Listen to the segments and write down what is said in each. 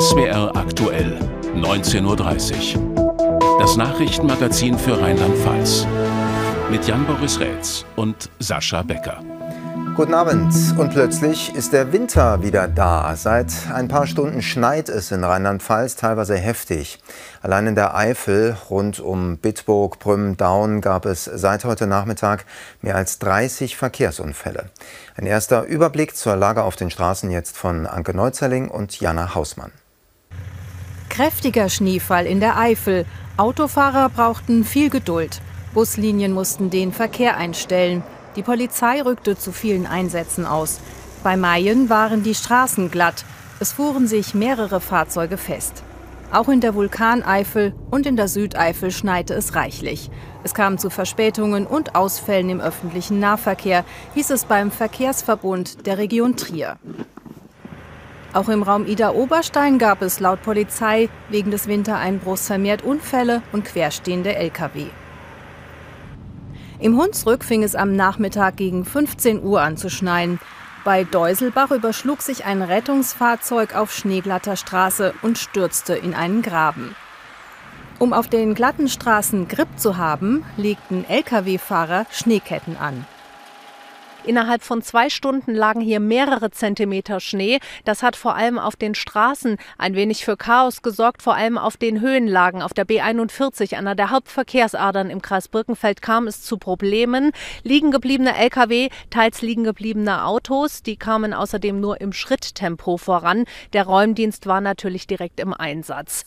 SWR aktuell, 19.30 Uhr. Das Nachrichtenmagazin für Rheinland-Pfalz. Mit Jan-Boris Rätz und Sascha Becker. Guten Abend. Und plötzlich ist der Winter wieder da. Seit ein paar Stunden schneit es in Rheinland-Pfalz, teilweise heftig. Allein in der Eifel rund um Bitburg, Brümmen, Daun gab es seit heute Nachmittag mehr als 30 Verkehrsunfälle. Ein erster Überblick zur Lage auf den Straßen jetzt von Anke Neuzelling und Jana Hausmann. Kräftiger Schneefall in der Eifel. Autofahrer brauchten viel Geduld. Buslinien mussten den Verkehr einstellen. Die Polizei rückte zu vielen Einsätzen aus. Bei Mayen waren die Straßen glatt. Es fuhren sich mehrere Fahrzeuge fest. Auch in der Vulkaneifel und in der Südeifel schneite es reichlich. Es kam zu Verspätungen und Ausfällen im öffentlichen Nahverkehr, hieß es beim Verkehrsverbund der Region Trier. Auch im Raum Ida-Oberstein gab es laut Polizei wegen des Wintereinbruchs vermehrt Unfälle und querstehende Lkw. Im Hunsrück fing es am Nachmittag gegen 15 Uhr an zu schneien. Bei Deuselbach überschlug sich ein Rettungsfahrzeug auf schneeglatter Straße und stürzte in einen Graben. Um auf den glatten Straßen Grip zu haben, legten Lkw-Fahrer Schneeketten an. Innerhalb von zwei Stunden lagen hier mehrere Zentimeter Schnee. Das hat vor allem auf den Straßen ein wenig für Chaos gesorgt, vor allem auf den Höhenlagen. Auf der B41, einer der Hauptverkehrsadern im Kreis Birkenfeld, kam es zu Problemen. Liegen gebliebene Lkw, teils liegen gebliebene Autos, die kamen außerdem nur im Schritttempo voran. Der Räumdienst war natürlich direkt im Einsatz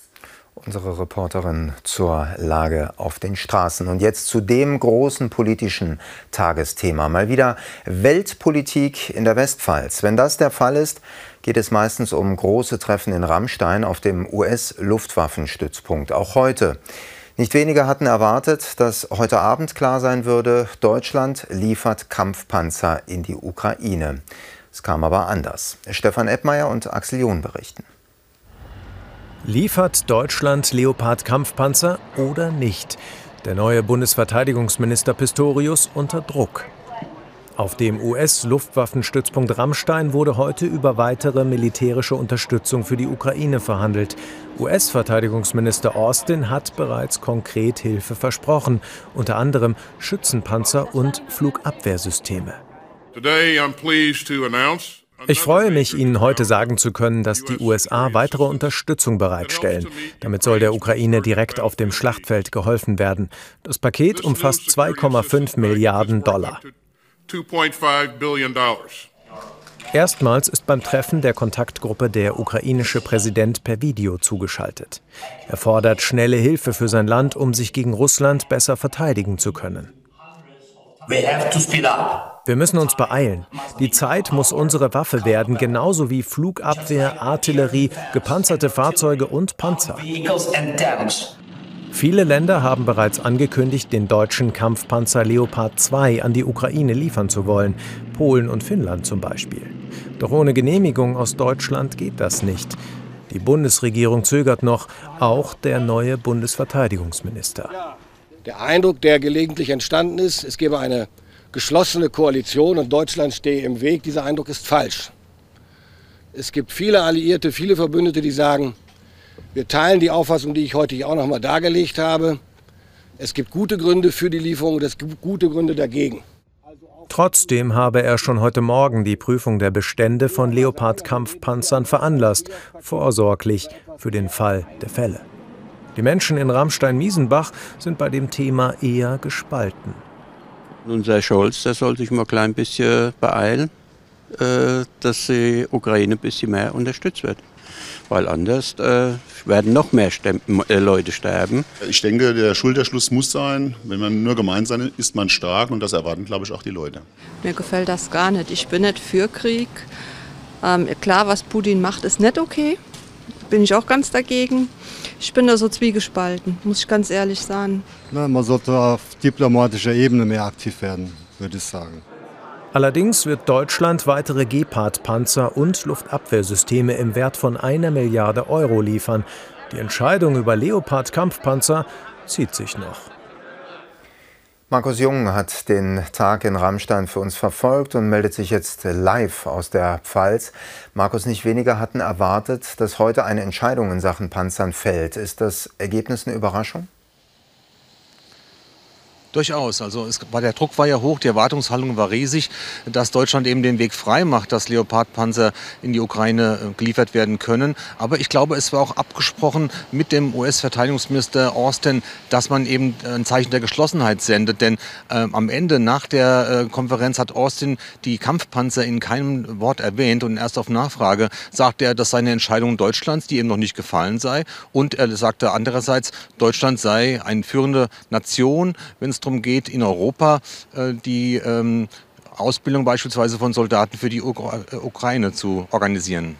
unsere Reporterin zur Lage auf den Straßen. Und jetzt zu dem großen politischen Tagesthema. Mal wieder Weltpolitik in der Westpfalz. Wenn das der Fall ist, geht es meistens um große Treffen in Rammstein auf dem US-Luftwaffenstützpunkt. Auch heute. Nicht wenige hatten erwartet, dass heute Abend klar sein würde, Deutschland liefert Kampfpanzer in die Ukraine. Es kam aber anders. Stefan Eppmeier und Axel John berichten. Liefert Deutschland Leopard-Kampfpanzer oder nicht? Der neue Bundesverteidigungsminister Pistorius unter Druck. Auf dem US-Luftwaffenstützpunkt Rammstein wurde heute über weitere militärische Unterstützung für die Ukraine verhandelt. US-Verteidigungsminister Austin hat bereits konkret Hilfe versprochen, unter anderem Schützenpanzer und Flugabwehrsysteme. Today I'm pleased to announce ich freue mich, Ihnen heute sagen zu können, dass die USA weitere Unterstützung bereitstellen. Damit soll der Ukraine direkt auf dem Schlachtfeld geholfen werden. Das Paket umfasst 2,5 Milliarden Dollar. Erstmals ist beim Treffen der Kontaktgruppe der ukrainische Präsident per Video zugeschaltet. Er fordert schnelle Hilfe für sein Land, um sich gegen Russland besser verteidigen zu können. Wir müssen uns beeilen. Die Zeit muss unsere Waffe werden, genauso wie Flugabwehr, Artillerie, gepanzerte Fahrzeuge und Panzer. Viele Länder haben bereits angekündigt, den deutschen Kampfpanzer Leopard 2 an die Ukraine liefern zu wollen, Polen und Finnland zum Beispiel. Doch ohne Genehmigung aus Deutschland geht das nicht. Die Bundesregierung zögert noch, auch der neue Bundesverteidigungsminister. Der Eindruck, der gelegentlich entstanden ist, es gebe eine geschlossene Koalition und Deutschland stehe im Weg. Dieser Eindruck ist falsch. Es gibt viele Alliierte, viele Verbündete, die sagen, wir teilen die Auffassung, die ich heute auch noch mal dargelegt habe. Es gibt gute Gründe für die Lieferung und es gibt gute Gründe dagegen. Trotzdem habe er schon heute Morgen die Prüfung der Bestände von Leopard-Kampfpanzern veranlasst, vorsorglich für den Fall der Fälle. Die Menschen in Rammstein-Miesenbach sind bei dem Thema eher gespalten. Unser Scholz, der soll sich mal ein klein bisschen beeilen, äh, dass die Ukraine ein bisschen mehr unterstützt wird. Weil anders äh, werden noch mehr äh, Leute sterben. Ich denke, der Schulterschluss muss sein. Wenn man nur gemeinsam ist, ist man stark und das erwarten, glaube ich, auch die Leute. Mir gefällt das gar nicht. Ich bin nicht für Krieg. Ähm, klar, was Putin macht, ist nicht okay. Bin ich auch ganz dagegen. Ich bin da so zwiegespalten, muss ich ganz ehrlich sagen. Na, man sollte auf diplomatischer Ebene mehr aktiv werden, würde ich sagen. Allerdings wird Deutschland weitere Gepard-Panzer und Luftabwehrsysteme im Wert von einer Milliarde Euro liefern. Die Entscheidung über Leopard-Kampfpanzer zieht sich noch. Markus Jung hat den Tag in Rammstein für uns verfolgt und meldet sich jetzt live aus der Pfalz. Markus, nicht weniger hatten erwartet, dass heute eine Entscheidung in Sachen Panzern fällt. Ist das Ergebnis eine Überraschung? Durchaus. Also es der Druck war ja hoch, die Erwartungshaltung war riesig, dass Deutschland eben den Weg frei macht, dass Leopardpanzer in die Ukraine äh, geliefert werden können. Aber ich glaube, es war auch abgesprochen mit dem US-Verteidigungsminister Austin, dass man eben äh, ein Zeichen der Geschlossenheit sendet. Denn äh, am Ende, nach der äh, Konferenz, hat Austin die Kampfpanzer in keinem Wort erwähnt. Und erst auf Nachfrage sagte er, dass seine Entscheidung Deutschlands, die ihm noch nicht gefallen sei. Und er sagte andererseits, Deutschland sei eine führende Nation, wenn es darum geht, in Europa äh, die ähm, Ausbildung beispielsweise von Soldaten für die äh, Ukraine zu organisieren.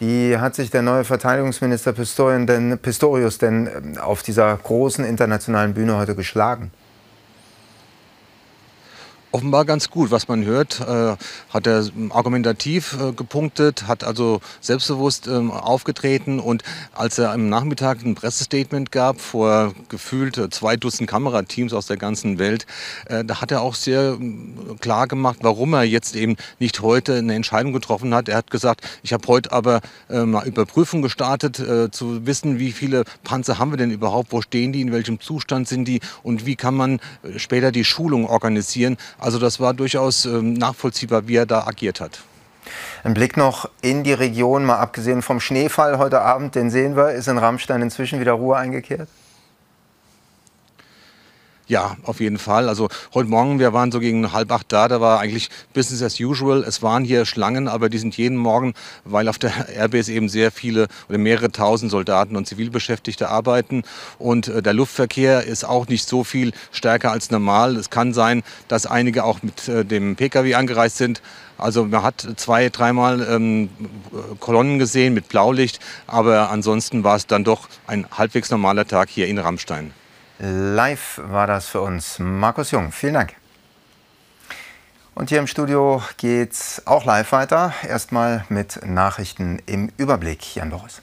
Wie hat sich der neue Verteidigungsminister Pistorius denn ähm, auf dieser großen internationalen Bühne heute geschlagen? Offenbar ganz gut. Was man hört, äh, hat er argumentativ äh, gepunktet, hat also selbstbewusst ähm, aufgetreten und als er am Nachmittag ein Pressestatement gab vor gefühlt äh, zwei Dutzend Kamerateams aus der ganzen Welt, äh, da hat er auch sehr äh, klar gemacht, warum er jetzt eben nicht heute eine Entscheidung getroffen hat. Er hat gesagt, ich habe heute aber äh, mal Überprüfung gestartet, zu wissen, wie viele Panzer haben wir denn überhaupt, wo stehen die, in welchem Zustand sind die und wie kann man später die Schulung organisieren. Also das war durchaus ähm, nachvollziehbar, wie er da agiert hat. Ein Blick noch in die Region, mal abgesehen vom Schneefall heute Abend, den sehen wir. Ist in Rammstein inzwischen wieder Ruhe eingekehrt? Ja, auf jeden Fall. Also heute Morgen, wir waren so gegen halb acht da, da war eigentlich Business as usual. Es waren hier Schlangen, aber die sind jeden Morgen, weil auf der Airbase eben sehr viele oder mehrere tausend Soldaten und Zivilbeschäftigte arbeiten. Und äh, der Luftverkehr ist auch nicht so viel stärker als normal. Es kann sein, dass einige auch mit äh, dem Pkw angereist sind. Also man hat zwei, dreimal ähm, Kolonnen gesehen mit Blaulicht, aber ansonsten war es dann doch ein halbwegs normaler Tag hier in Rammstein. Live war das für uns. Markus Jung, vielen Dank. Und hier im Studio geht es auch live weiter. Erstmal mit Nachrichten im Überblick. Jan Boris.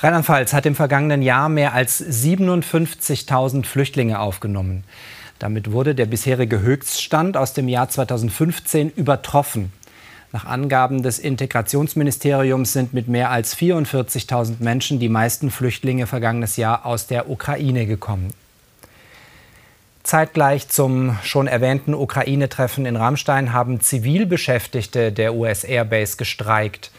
Rheinland-Pfalz hat im vergangenen Jahr mehr als 57.000 Flüchtlinge aufgenommen. Damit wurde der bisherige Höchststand aus dem Jahr 2015 übertroffen. Nach Angaben des Integrationsministeriums sind mit mehr als 44.000 Menschen die meisten Flüchtlinge vergangenes Jahr aus der Ukraine gekommen. Zeitgleich zum schon erwähnten Ukraine-Treffen in Rammstein haben Zivilbeschäftigte der US Airbase gestreikt.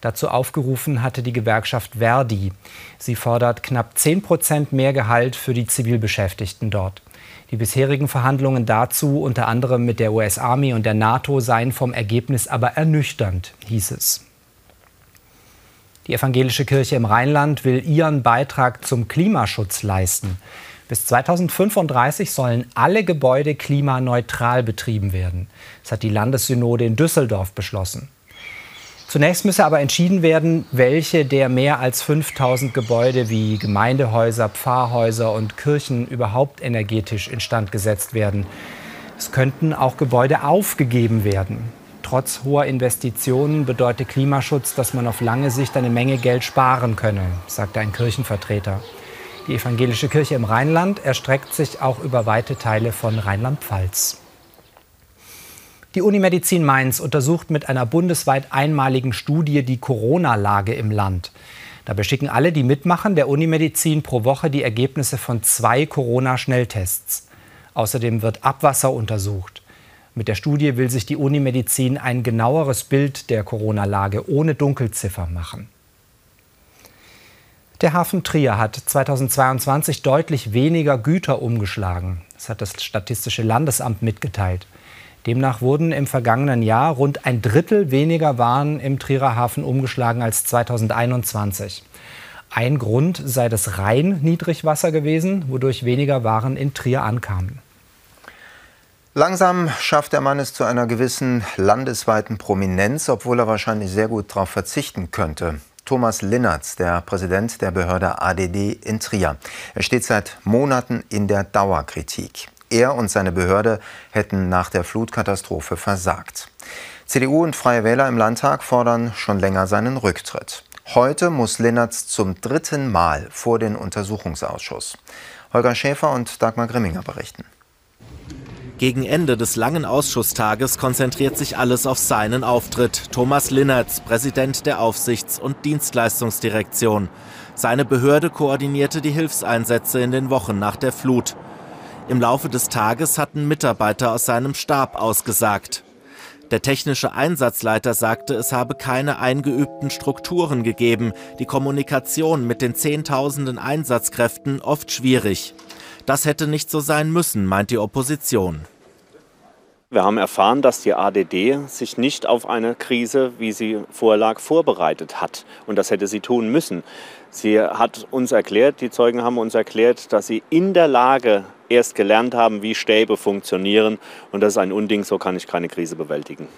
Dazu aufgerufen hatte die Gewerkschaft Verdi. Sie fordert knapp 10 Prozent mehr Gehalt für die Zivilbeschäftigten dort. Die bisherigen Verhandlungen dazu, unter anderem mit der US-Army und der NATO, seien vom Ergebnis aber ernüchternd, hieß es. Die evangelische Kirche im Rheinland will ihren Beitrag zum Klimaschutz leisten. Bis 2035 sollen alle Gebäude klimaneutral betrieben werden. Das hat die Landessynode in Düsseldorf beschlossen. Zunächst müsse aber entschieden werden, welche der mehr als 5000 Gebäude wie Gemeindehäuser, Pfarrhäuser und Kirchen überhaupt energetisch instand gesetzt werden. Es könnten auch Gebäude aufgegeben werden. Trotz hoher Investitionen bedeutet Klimaschutz, dass man auf lange Sicht eine Menge Geld sparen könne, sagte ein Kirchenvertreter. Die evangelische Kirche im Rheinland erstreckt sich auch über weite Teile von Rheinland-Pfalz. Die Unimedizin Mainz untersucht mit einer bundesweit einmaligen Studie die Corona-Lage im Land. Dabei schicken alle, die mitmachen, der Unimedizin pro Woche die Ergebnisse von zwei Corona-Schnelltests. Außerdem wird Abwasser untersucht. Mit der Studie will sich die Unimedizin ein genaueres Bild der Corona-Lage ohne Dunkelziffer machen. Der Hafen Trier hat 2022 deutlich weniger Güter umgeschlagen. Das hat das Statistische Landesamt mitgeteilt. Demnach wurden im vergangenen Jahr rund ein Drittel weniger Waren im Trierer Hafen umgeschlagen als 2021. Ein Grund sei das Rhein-Niedrigwasser gewesen, wodurch weniger Waren in Trier ankamen. Langsam schafft der Mann es zu einer gewissen landesweiten Prominenz, obwohl er wahrscheinlich sehr gut darauf verzichten könnte. Thomas Linnertz, der Präsident der Behörde ADD in Trier. Er steht seit Monaten in der Dauerkritik. Er und seine Behörde hätten nach der Flutkatastrophe versagt. CDU und Freie Wähler im Landtag fordern schon länger seinen Rücktritt. Heute muss Linnertz zum dritten Mal vor den Untersuchungsausschuss. Holger Schäfer und Dagmar Grimminger berichten. Gegen Ende des langen Ausschusstages konzentriert sich alles auf seinen Auftritt. Thomas Linnertz, Präsident der Aufsichts- und Dienstleistungsdirektion. Seine Behörde koordinierte die Hilfseinsätze in den Wochen nach der Flut. Im Laufe des Tages hatten Mitarbeiter aus seinem Stab ausgesagt. Der technische Einsatzleiter sagte, es habe keine eingeübten Strukturen gegeben, die Kommunikation mit den Zehntausenden Einsatzkräften oft schwierig. Das hätte nicht so sein müssen, meint die Opposition. Wir haben erfahren, dass die ADD sich nicht auf eine Krise, wie sie vorlag, vorbereitet hat. Und das hätte sie tun müssen. Sie hat uns erklärt, die Zeugen haben uns erklärt, dass sie in der Lage erst gelernt haben, wie Stäbe funktionieren. Und das ist ein Unding, so kann ich keine Krise bewältigen.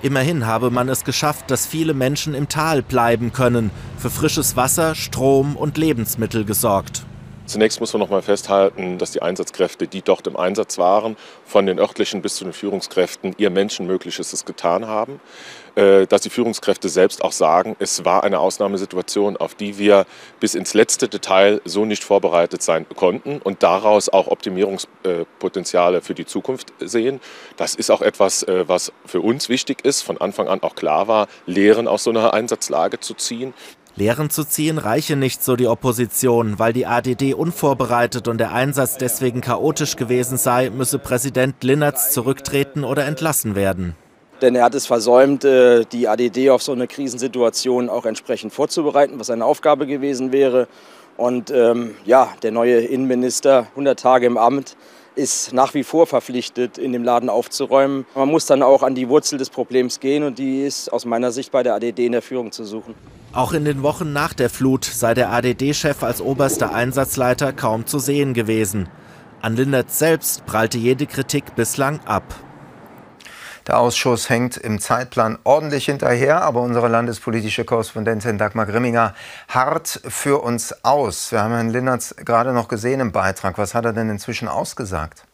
Immerhin habe man es geschafft, dass viele Menschen im Tal bleiben können, für frisches Wasser, Strom und Lebensmittel gesorgt. Zunächst muss man noch mal festhalten, dass die Einsatzkräfte, die dort im Einsatz waren, von den örtlichen bis zu den Führungskräften ihr Menschenmögliches getan haben. Äh, dass die Führungskräfte selbst auch sagen, es war eine Ausnahmesituation, auf die wir bis ins letzte Detail so nicht vorbereitet sein konnten und daraus auch Optimierungspotenziale für die Zukunft sehen. Das ist auch etwas, äh, was für uns wichtig ist, von Anfang an auch klar war, Lehren aus so einer Einsatzlage zu ziehen. Lehren zu ziehen reiche nicht, so die Opposition. Weil die ADD unvorbereitet und der Einsatz deswegen chaotisch gewesen sei, müsse Präsident Linnertz zurücktreten oder entlassen werden. Denn er hat es versäumt, äh, die ADD auf so eine Krisensituation auch entsprechend vorzubereiten, was seine Aufgabe gewesen wäre. Und ähm, ja, der neue Innenminister, 100 Tage im Amt, ist nach wie vor verpflichtet, in dem Laden aufzuräumen. Man muss dann auch an die Wurzel des Problems gehen und die ist aus meiner Sicht bei der ADD in der Führung zu suchen. Auch in den Wochen nach der Flut sei der ADD-Chef als oberster Einsatzleiter kaum zu sehen gewesen. An Lindert selbst prallte jede Kritik bislang ab. Der Ausschuss hängt im Zeitplan ordentlich hinterher, aber unsere landespolitische Korrespondentin Dagmar Grimminger hart für uns aus. Wir haben Herrn Linnertz gerade noch gesehen im Beitrag. Was hat er denn inzwischen ausgesagt?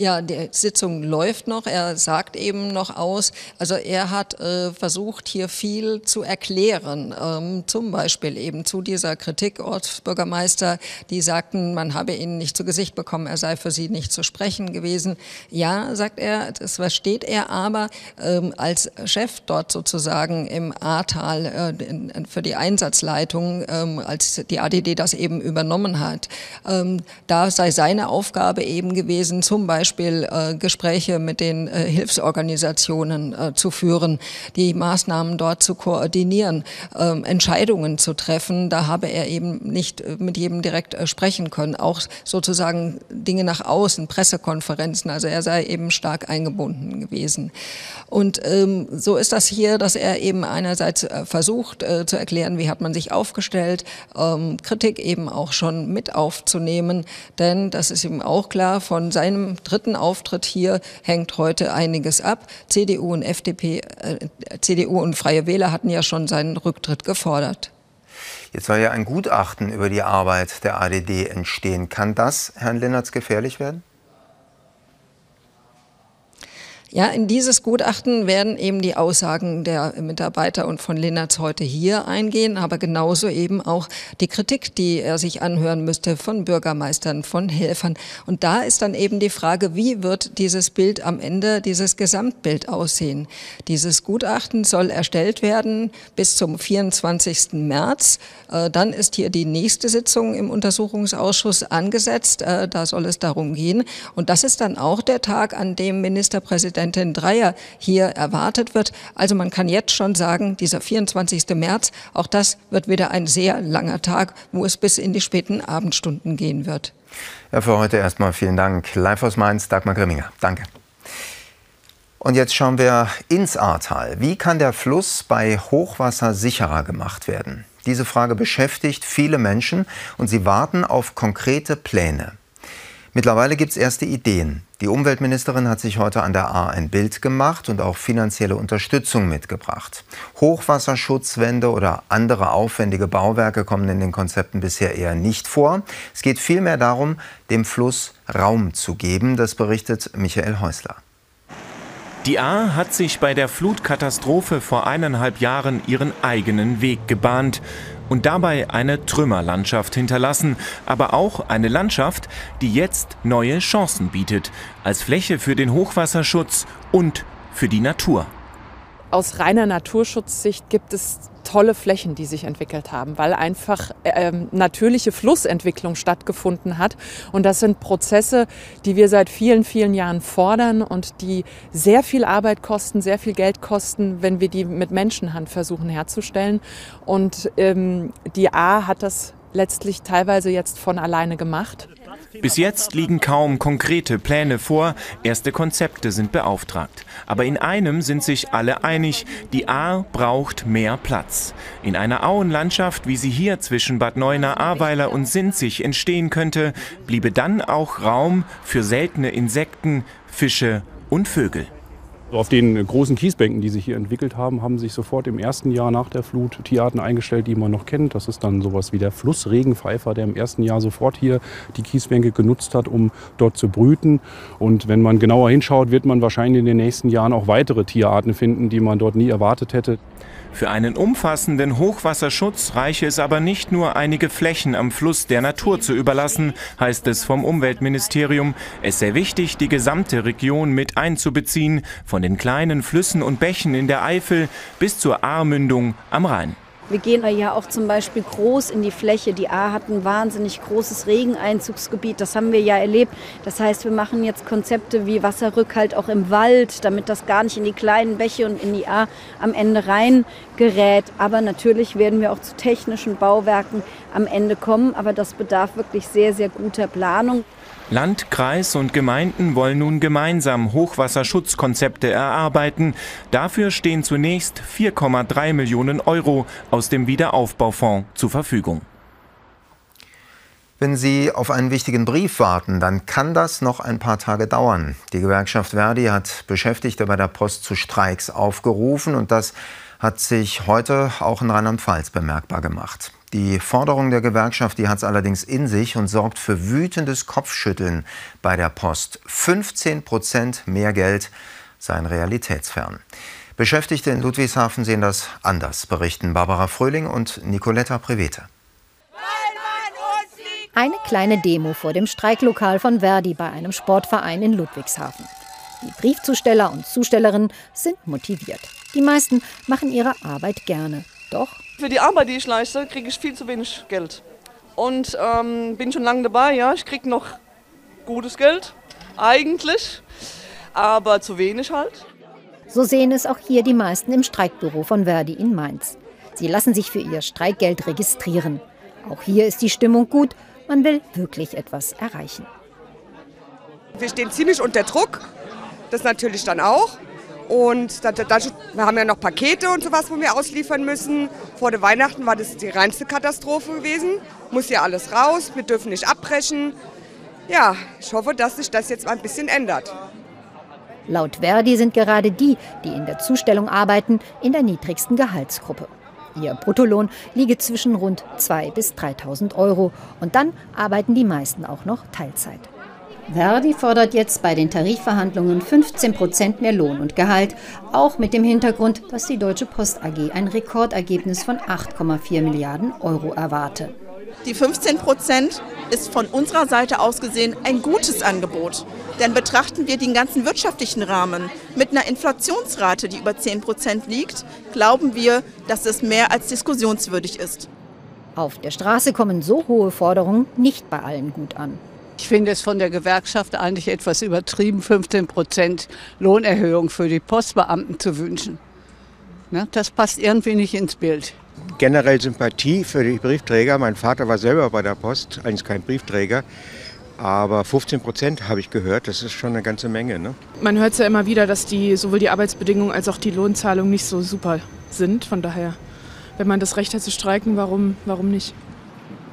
Ja, die Sitzung läuft noch. Er sagt eben noch aus. Also er hat äh, versucht, hier viel zu erklären. Ähm, zum Beispiel eben zu dieser Kritik Ortsbürgermeister, die sagten, man habe ihn nicht zu Gesicht bekommen, er sei für sie nicht zu sprechen gewesen. Ja, sagt er, das versteht er aber ähm, als Chef dort sozusagen im Ahrtal äh, für die Einsatzleitung, ähm, als die ADD das eben übernommen hat. Ähm, da sei seine Aufgabe eben gewesen, zum Beispiel Beispiel äh, Gespräche mit den äh, Hilfsorganisationen äh, zu führen, die Maßnahmen dort zu koordinieren, ähm, Entscheidungen zu treffen. Da habe er eben nicht äh, mit jedem direkt äh, sprechen können. Auch sozusagen Dinge nach außen, Pressekonferenzen. Also er sei eben stark eingebunden gewesen. Und ähm, so ist das hier, dass er eben einerseits äh, versucht zu erklären, wie hat man sich aufgestellt, ähm, Kritik eben auch schon mit aufzunehmen. Denn das ist ihm auch klar, von seinem dritten Auftritt hier hängt heute einiges ab. CDU und FDP, äh, CDU und Freie Wähler hatten ja schon seinen Rücktritt gefordert. Jetzt soll ja ein Gutachten über die Arbeit der ADD entstehen. Kann das Herrn Linnertz gefährlich werden? Ja, in dieses Gutachten werden eben die Aussagen der Mitarbeiter und von Linnertz heute hier eingehen, aber genauso eben auch die Kritik, die er sich anhören müsste von Bürgermeistern, von Helfern. Und da ist dann eben die Frage, wie wird dieses Bild am Ende, dieses Gesamtbild aussehen? Dieses Gutachten soll erstellt werden bis zum 24. März. Äh, dann ist hier die nächste Sitzung im Untersuchungsausschuss angesetzt. Äh, da soll es darum gehen. Und das ist dann auch der Tag, an dem Ministerpräsident Präsidentin Dreyer hier erwartet wird. Also man kann jetzt schon sagen, dieser 24. März, auch das wird wieder ein sehr langer Tag, wo es bis in die späten Abendstunden gehen wird. Ja, für heute erstmal vielen Dank. Live aus Mainz, Dagmar Grimminger. Danke. Und jetzt schauen wir ins Ahrtal. Wie kann der Fluss bei Hochwasser sicherer gemacht werden? Diese Frage beschäftigt viele Menschen und sie warten auf konkrete Pläne. Mittlerweile gibt es erste Ideen. Die Umweltministerin hat sich heute an der A ein Bild gemacht und auch finanzielle Unterstützung mitgebracht. Hochwasserschutzwände oder andere aufwendige Bauwerke kommen in den Konzepten bisher eher nicht vor. Es geht vielmehr darum, dem Fluss Raum zu geben. Das berichtet Michael Häusler. Die A hat sich bei der Flutkatastrophe vor eineinhalb Jahren ihren eigenen Weg gebahnt und dabei eine Trümmerlandschaft hinterlassen, aber auch eine Landschaft, die jetzt neue Chancen bietet, als Fläche für den Hochwasserschutz und für die Natur. Aus reiner Naturschutzsicht gibt es tolle Flächen, die sich entwickelt haben, weil einfach ähm, natürliche Flussentwicklung stattgefunden hat. Und das sind Prozesse, die wir seit vielen, vielen Jahren fordern und die sehr viel Arbeit kosten, sehr viel Geld kosten, wenn wir die mit Menschenhand versuchen herzustellen. Und ähm, die A hat das letztlich teilweise jetzt von alleine gemacht. Bis jetzt liegen kaum konkrete Pläne vor, erste Konzepte sind beauftragt. Aber in einem sind sich alle einig, die Ahr braucht mehr Platz. In einer Auenlandschaft, wie sie hier zwischen Bad Neuenahr, Ahrweiler und Sinzig entstehen könnte, bliebe dann auch Raum für seltene Insekten, Fische und Vögel. Auf den großen Kiesbänken, die sich hier entwickelt haben, haben sich sofort im ersten Jahr nach der Flut Tierarten eingestellt, die man noch kennt. Das ist dann sowas wie der Flussregenpfeifer, der im ersten Jahr sofort hier die Kiesbänke genutzt hat, um dort zu brüten. Und wenn man genauer hinschaut, wird man wahrscheinlich in den nächsten Jahren auch weitere Tierarten finden, die man dort nie erwartet hätte. Für einen umfassenden Hochwasserschutz reiche es aber nicht nur, einige Flächen am Fluss der Natur zu überlassen, heißt es vom Umweltministerium. Es sei wichtig, die gesamte Region mit einzubeziehen, von den kleinen Flüssen und Bächen in der Eifel bis zur Ahrmündung am Rhein. Wir gehen ja auch zum Beispiel groß in die Fläche. Die A hat ein wahnsinnig großes Regeneinzugsgebiet. Das haben wir ja erlebt. Das heißt, wir machen jetzt Konzepte wie Wasserrückhalt auch im Wald, damit das gar nicht in die kleinen Bäche und in die A am Ende rein gerät. Aber natürlich werden wir auch zu technischen Bauwerken am Ende kommen. Aber das bedarf wirklich sehr, sehr guter Planung. Land, Kreis und Gemeinden wollen nun gemeinsam Hochwasserschutzkonzepte erarbeiten. Dafür stehen zunächst 4,3 Millionen Euro aus dem Wiederaufbaufonds zur Verfügung. Wenn Sie auf einen wichtigen Brief warten, dann kann das noch ein paar Tage dauern. Die Gewerkschaft Verdi hat Beschäftigte bei der Post zu Streiks aufgerufen und das hat sich heute auch in Rheinland-Pfalz bemerkbar gemacht. Die Forderung der Gewerkschaft, hat es allerdings in sich und sorgt für wütendes Kopfschütteln bei der Post. 15 Prozent mehr Geld seien realitätsfern. Beschäftigte in Ludwigshafen sehen das anders, berichten Barbara Fröhling und Nicoletta Prevete. Eine kleine Demo vor dem Streiklokal von Verdi bei einem Sportverein in Ludwigshafen. Die Briefzusteller und Zustellerinnen sind motiviert. Die meisten machen ihre Arbeit gerne. Doch für die Arbeit, die ich leiste, kriege ich viel zu wenig Geld. Und ähm, bin schon lange dabei, ja. Ich kriege noch gutes Geld, eigentlich, aber zu wenig halt. So sehen es auch hier die meisten im Streikbüro von Verdi in Mainz. Sie lassen sich für ihr Streikgeld registrieren. Auch hier ist die Stimmung gut. Man will wirklich etwas erreichen. Wir stehen ziemlich unter Druck. Das natürlich dann auch. Und da, da, wir haben ja noch Pakete und sowas, wo wir ausliefern müssen. Vor der Weihnachten war das die reinste Katastrophe gewesen. Muss ja alles raus, wir dürfen nicht abbrechen. Ja, ich hoffe, dass sich das jetzt ein bisschen ändert. Laut Verdi sind gerade die, die in der Zustellung arbeiten, in der niedrigsten Gehaltsgruppe. Ihr Bruttolohn liege zwischen rund 2.000 bis 3.000 Euro. Und dann arbeiten die meisten auch noch Teilzeit. Verdi fordert jetzt bei den Tarifverhandlungen 15 Prozent mehr Lohn und Gehalt, auch mit dem Hintergrund, dass die Deutsche Post AG ein Rekordergebnis von 8,4 Milliarden Euro erwarte. Die 15 Prozent ist von unserer Seite aus gesehen ein gutes Angebot. Denn betrachten wir den ganzen wirtschaftlichen Rahmen mit einer Inflationsrate, die über 10 Prozent liegt, glauben wir, dass es mehr als diskussionswürdig ist. Auf der Straße kommen so hohe Forderungen nicht bei allen gut an. Ich finde es von der Gewerkschaft eigentlich etwas übertrieben, 15 Prozent Lohnerhöhung für die Postbeamten zu wünschen. Ne, das passt irgendwie nicht ins Bild. Generell Sympathie für die Briefträger. Mein Vater war selber bei der Post, eigentlich kein Briefträger. Aber 15 Prozent habe ich gehört, das ist schon eine ganze Menge. Ne? Man hört ja immer wieder, dass die, sowohl die Arbeitsbedingungen als auch die Lohnzahlung nicht so super sind. Von daher, wenn man das Recht hat zu streiken, warum, warum nicht?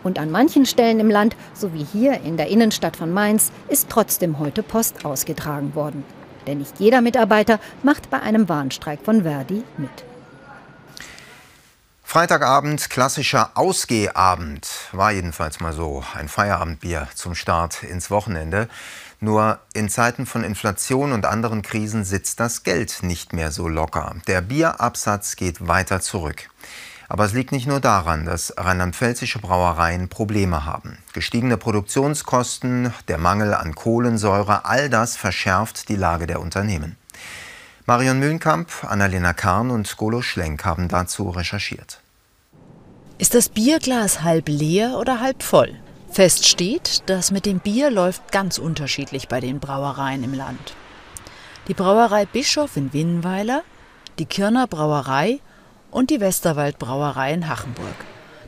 Und an manchen Stellen im Land, so wie hier in der Innenstadt von Mainz, ist trotzdem heute Post ausgetragen worden. Denn nicht jeder Mitarbeiter macht bei einem Warnstreik von Verdi mit. Freitagabend, klassischer Ausgehabend. War jedenfalls mal so. Ein Feierabendbier zum Start ins Wochenende. Nur in Zeiten von Inflation und anderen Krisen sitzt das Geld nicht mehr so locker. Der Bierabsatz geht weiter zurück. Aber es liegt nicht nur daran, dass rheinland-pfälzische Brauereien Probleme haben. Gestiegene Produktionskosten, der Mangel an Kohlensäure, all das verschärft die Lage der Unternehmen. Marion Mühlenkamp, Annalena Karn und Golo Schlenk haben dazu recherchiert. Ist das Bierglas halb leer oder halb voll? Fest steht, das mit dem Bier läuft ganz unterschiedlich bei den Brauereien im Land. Die Brauerei Bischof in Winnweiler, die Kirner Brauerei und die Westerwald Brauerei in Hachenburg.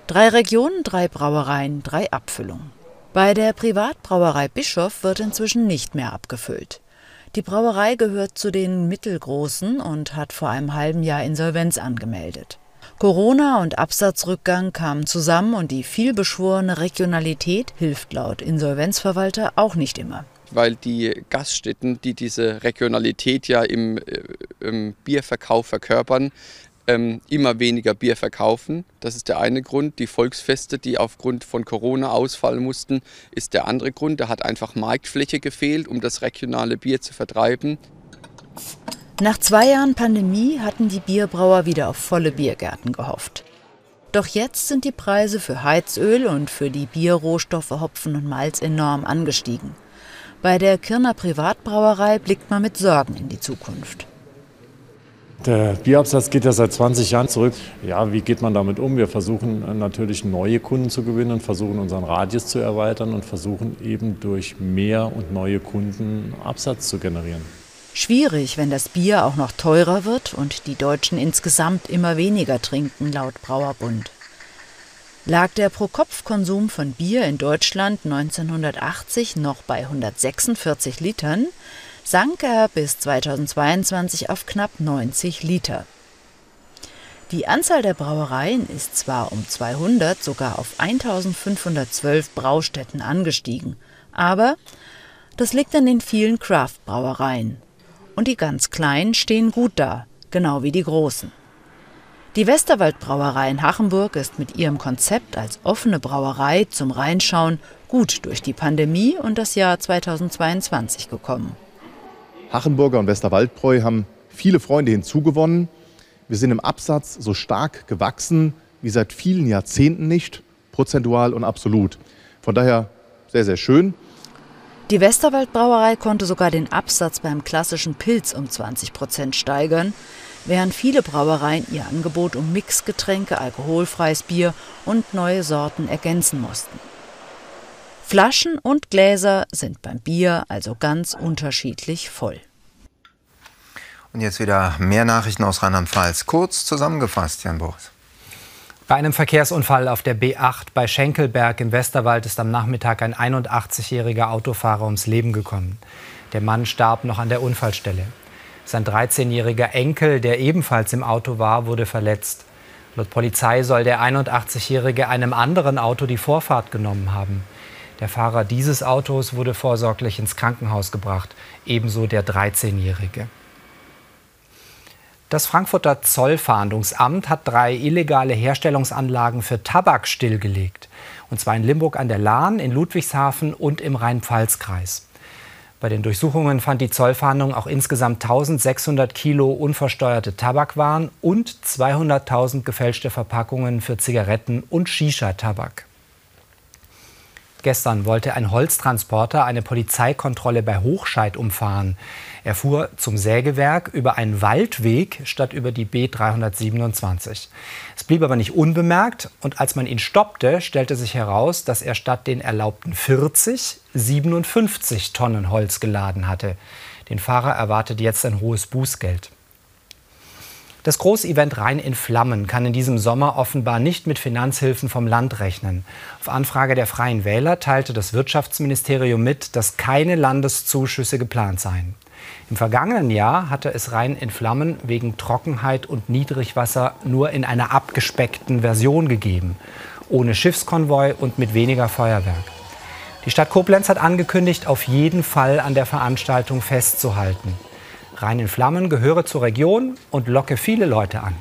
Drei Regionen, drei Brauereien, drei Abfüllungen. Bei der Privatbrauerei Bischof wird inzwischen nicht mehr abgefüllt. Die Brauerei gehört zu den mittelgroßen und hat vor einem halben Jahr Insolvenz angemeldet. Corona und Absatzrückgang kamen zusammen und die vielbeschworene Regionalität hilft laut Insolvenzverwalter auch nicht immer. Weil die Gaststätten, die diese Regionalität ja im, äh, im Bierverkauf verkörpern, ähm, immer weniger Bier verkaufen. Das ist der eine Grund. Die Volksfeste, die aufgrund von Corona ausfallen mussten, ist der andere Grund. Da hat einfach Marktfläche gefehlt, um das regionale Bier zu vertreiben. Nach zwei Jahren Pandemie hatten die Bierbrauer wieder auf volle Biergärten gehofft. Doch jetzt sind die Preise für Heizöl und für die Bierrohstoffe Hopfen und Malz enorm angestiegen. Bei der Kirner Privatbrauerei blickt man mit Sorgen in die Zukunft. Der Bierabsatz geht ja seit 20 Jahren zurück. Ja, wie geht man damit um? Wir versuchen äh, natürlich neue Kunden zu gewinnen, versuchen unseren Radius zu erweitern und versuchen eben durch mehr und neue Kunden Absatz zu generieren. Schwierig, wenn das Bier auch noch teurer wird und die Deutschen insgesamt immer weniger trinken, laut Brauerbund. Lag der Pro-Kopf-Konsum von Bier in Deutschland 1980 noch bei 146 Litern, sank er bis 2022 auf knapp 90 Liter. Die Anzahl der Brauereien ist zwar um 200 sogar auf 1512 Braustätten angestiegen, aber das liegt an den vielen Craft-Brauereien. Und die ganz kleinen stehen gut da, genau wie die großen. Die Westerwald-Brauerei in Hachenburg ist mit ihrem Konzept als offene Brauerei zum Reinschauen gut durch die Pandemie und das Jahr 2022 gekommen. Hachenburger und Westerwaldbräu haben viele Freunde hinzugewonnen. Wir sind im Absatz so stark gewachsen wie seit vielen Jahrzehnten nicht, prozentual und absolut. Von daher sehr, sehr schön. Die Westerwaldbrauerei konnte sogar den Absatz beim klassischen Pilz um 20 Prozent steigern, während viele Brauereien ihr Angebot um Mixgetränke, alkoholfreies Bier und neue Sorten ergänzen mussten. Flaschen und Gläser sind beim Bier also ganz unterschiedlich voll. Und jetzt wieder mehr Nachrichten aus Rheinland-Pfalz. Kurz zusammengefasst, Jan Boris. Bei einem Verkehrsunfall auf der B8 bei Schenkelberg im Westerwald ist am Nachmittag ein 81-jähriger Autofahrer ums Leben gekommen. Der Mann starb noch an der Unfallstelle. Sein 13-jähriger Enkel, der ebenfalls im Auto war, wurde verletzt. Laut Polizei soll der 81-jährige einem anderen Auto die Vorfahrt genommen haben. Der Fahrer dieses Autos wurde vorsorglich ins Krankenhaus gebracht, ebenso der 13-Jährige. Das Frankfurter Zollfahndungsamt hat drei illegale Herstellungsanlagen für Tabak stillgelegt. Und zwar in Limburg an der Lahn, in Ludwigshafen und im Rhein-Pfalz-Kreis. Bei den Durchsuchungen fand die Zollfahndung auch insgesamt 1600 Kilo unversteuerte Tabakwaren und 200.000 gefälschte Verpackungen für Zigaretten und Shisha-Tabak. Gestern wollte ein Holztransporter eine Polizeikontrolle bei Hochscheid umfahren. Er fuhr zum Sägewerk über einen Waldweg statt über die B327. Es blieb aber nicht unbemerkt und als man ihn stoppte, stellte sich heraus, dass er statt den erlaubten 40 57 Tonnen Holz geladen hatte. Den Fahrer erwartet jetzt ein hohes Bußgeld. Das Großevent Rhein in Flammen kann in diesem Sommer offenbar nicht mit Finanzhilfen vom Land rechnen. Auf Anfrage der Freien Wähler teilte das Wirtschaftsministerium mit, dass keine Landeszuschüsse geplant seien. Im vergangenen Jahr hatte es Rhein in Flammen wegen Trockenheit und Niedrigwasser nur in einer abgespeckten Version gegeben, ohne Schiffskonvoi und mit weniger Feuerwerk. Die Stadt Koblenz hat angekündigt, auf jeden Fall an der Veranstaltung festzuhalten. Rhein in Flammen gehöre zur Region und locke viele Leute an.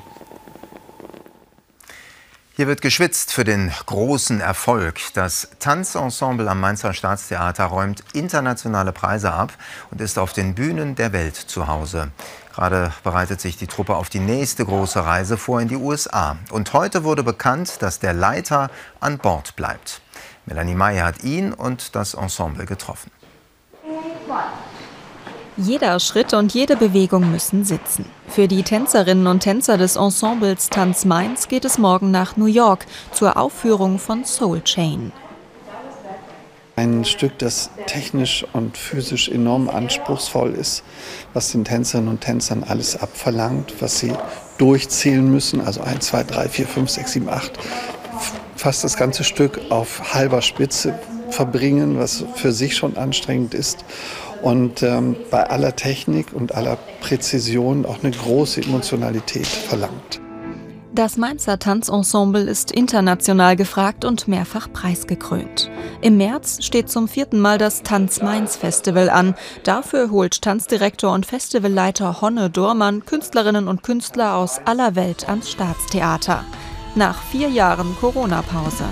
Hier wird geschwitzt für den großen Erfolg. Das Tanzensemble am Mainzer Staatstheater räumt internationale Preise ab und ist auf den Bühnen der Welt zu Hause. Gerade bereitet sich die Truppe auf die nächste große Reise vor in die USA. Und heute wurde bekannt, dass der Leiter an Bord bleibt. Melanie May hat ihn und das Ensemble getroffen. Jeder Schritt und jede Bewegung müssen sitzen. Für die Tänzerinnen und Tänzer des Ensembles Tanz Mainz geht es morgen nach New York zur Aufführung von Soul Chain. Ein Stück, das technisch und physisch enorm anspruchsvoll ist, was den Tänzerinnen und Tänzern alles abverlangt, was sie durchzählen müssen, also 1, 2, 3, 4, 5, 6, 7, 8, fast das ganze Stück auf halber Spitze verbringen, was für sich schon anstrengend ist und ähm, bei aller Technik und aller Präzision auch eine große Emotionalität verlangt. Das Mainzer Tanzensemble ist international gefragt und mehrfach preisgekrönt. Im März steht zum vierten Mal das Tanz Mainz Festival an. Dafür holt Tanzdirektor und Festivalleiter Honne Dormann Künstlerinnen und Künstler aus aller Welt ans Staatstheater. Nach vier Jahren Corona-Pause.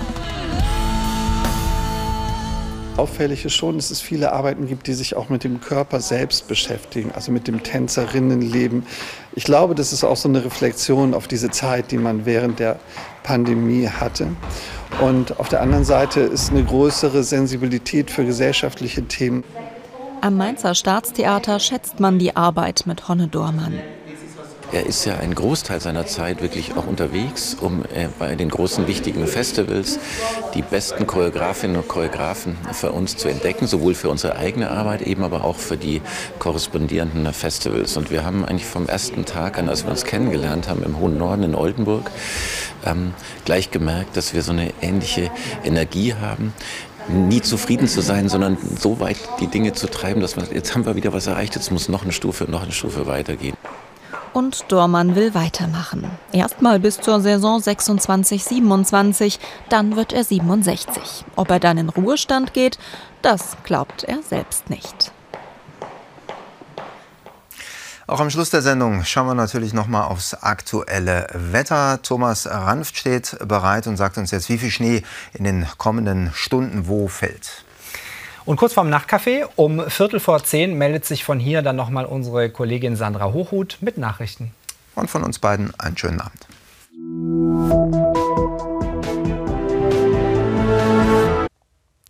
Auffällig ist schon, dass es viele Arbeiten gibt, die sich auch mit dem Körper selbst beschäftigen, also mit dem Tänzerinnenleben. Ich glaube, das ist auch so eine Reflexion auf diese Zeit, die man während der Pandemie hatte. Und auf der anderen Seite ist eine größere Sensibilität für gesellschaftliche Themen. Am Mainzer Staatstheater schätzt man die Arbeit mit Honne Dormann. Er ist ja einen Großteil seiner Zeit wirklich auch unterwegs, um äh, bei den großen wichtigen Festivals die besten Choreografinnen und Choreografen für uns zu entdecken, sowohl für unsere eigene Arbeit, eben aber auch für die korrespondierenden Festivals. Und wir haben eigentlich vom ersten Tag an, als wir uns kennengelernt haben im hohen Norden in Oldenburg, ähm, gleich gemerkt, dass wir so eine ähnliche Energie haben nie zufrieden zu sein, sondern so weit die Dinge zu treiben, dass man jetzt haben wir wieder was erreicht, jetzt muss noch eine Stufe, noch eine Stufe weitergehen und Dormann will weitermachen. Erstmal bis zur Saison 26-27, dann wird er 67. Ob er dann in Ruhestand geht, das glaubt er selbst nicht. Auch am Schluss der Sendung schauen wir natürlich noch mal aufs aktuelle Wetter. Thomas Ranft steht bereit und sagt uns jetzt, wie viel Schnee in den kommenden Stunden wo fällt. Und kurz vorm Nachtcafé um Viertel vor zehn meldet sich von hier dann nochmal unsere Kollegin Sandra Hochhuth mit Nachrichten. Und von uns beiden einen schönen Abend.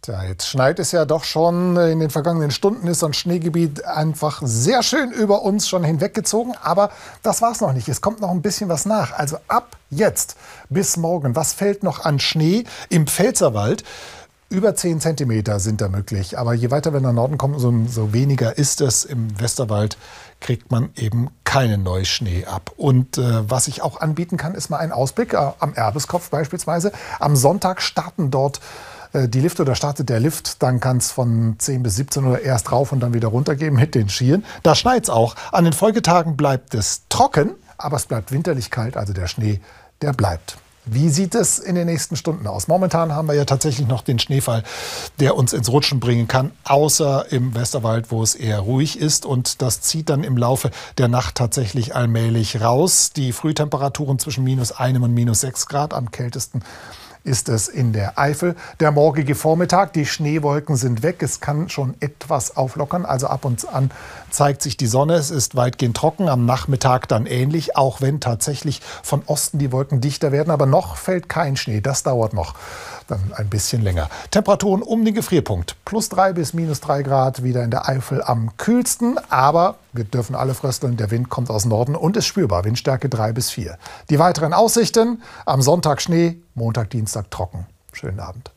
Tja, jetzt schneit es ja doch schon. In den vergangenen Stunden ist so ein Schneegebiet einfach sehr schön über uns schon hinweggezogen. Aber das war es noch nicht. Es kommt noch ein bisschen was nach. Also ab jetzt bis morgen, was fällt noch an Schnee im Pfälzerwald? Über 10 Zentimeter sind da möglich. Aber je weiter wir nach Norden kommen, so, so weniger ist es. Im Westerwald kriegt man eben keinen Neuschnee ab. Und äh, was ich auch anbieten kann, ist mal ein Ausblick äh, am Erbeskopf beispielsweise. Am Sonntag starten dort äh, die Lifte oder startet der Lift. Dann kann es von 10 bis 17 Uhr erst rauf und dann wieder runter gehen mit den Skiern. Da schneit es auch. An den Folgetagen bleibt es trocken, aber es bleibt winterlich kalt. Also der Schnee, der bleibt. Wie sieht es in den nächsten Stunden aus? Momentan haben wir ja tatsächlich noch den Schneefall, der uns ins Rutschen bringen kann, außer im Westerwald, wo es eher ruhig ist. Und das zieht dann im Laufe der Nacht tatsächlich allmählich raus. Die Frühtemperaturen zwischen minus einem und minus sechs Grad, am kältesten ist es in der Eifel. Der morgige Vormittag, die Schneewolken sind weg. Es kann schon etwas auflockern. Also ab und an zeigt sich die Sonne. Es ist weitgehend trocken. Am Nachmittag dann ähnlich, auch wenn tatsächlich von Osten die Wolken dichter werden. Aber noch fällt kein Schnee. Das dauert noch dann ein bisschen länger. Temperaturen um den Gefrierpunkt. Plus drei bis minus drei Grad wieder in der Eifel am kühlsten. Aber wir dürfen alle frösteln. Der Wind kommt aus Norden und ist spürbar. Windstärke drei bis vier. Die weiteren Aussichten. Am Sonntag Schnee, Montag, Dienstag trocken. Schönen Abend.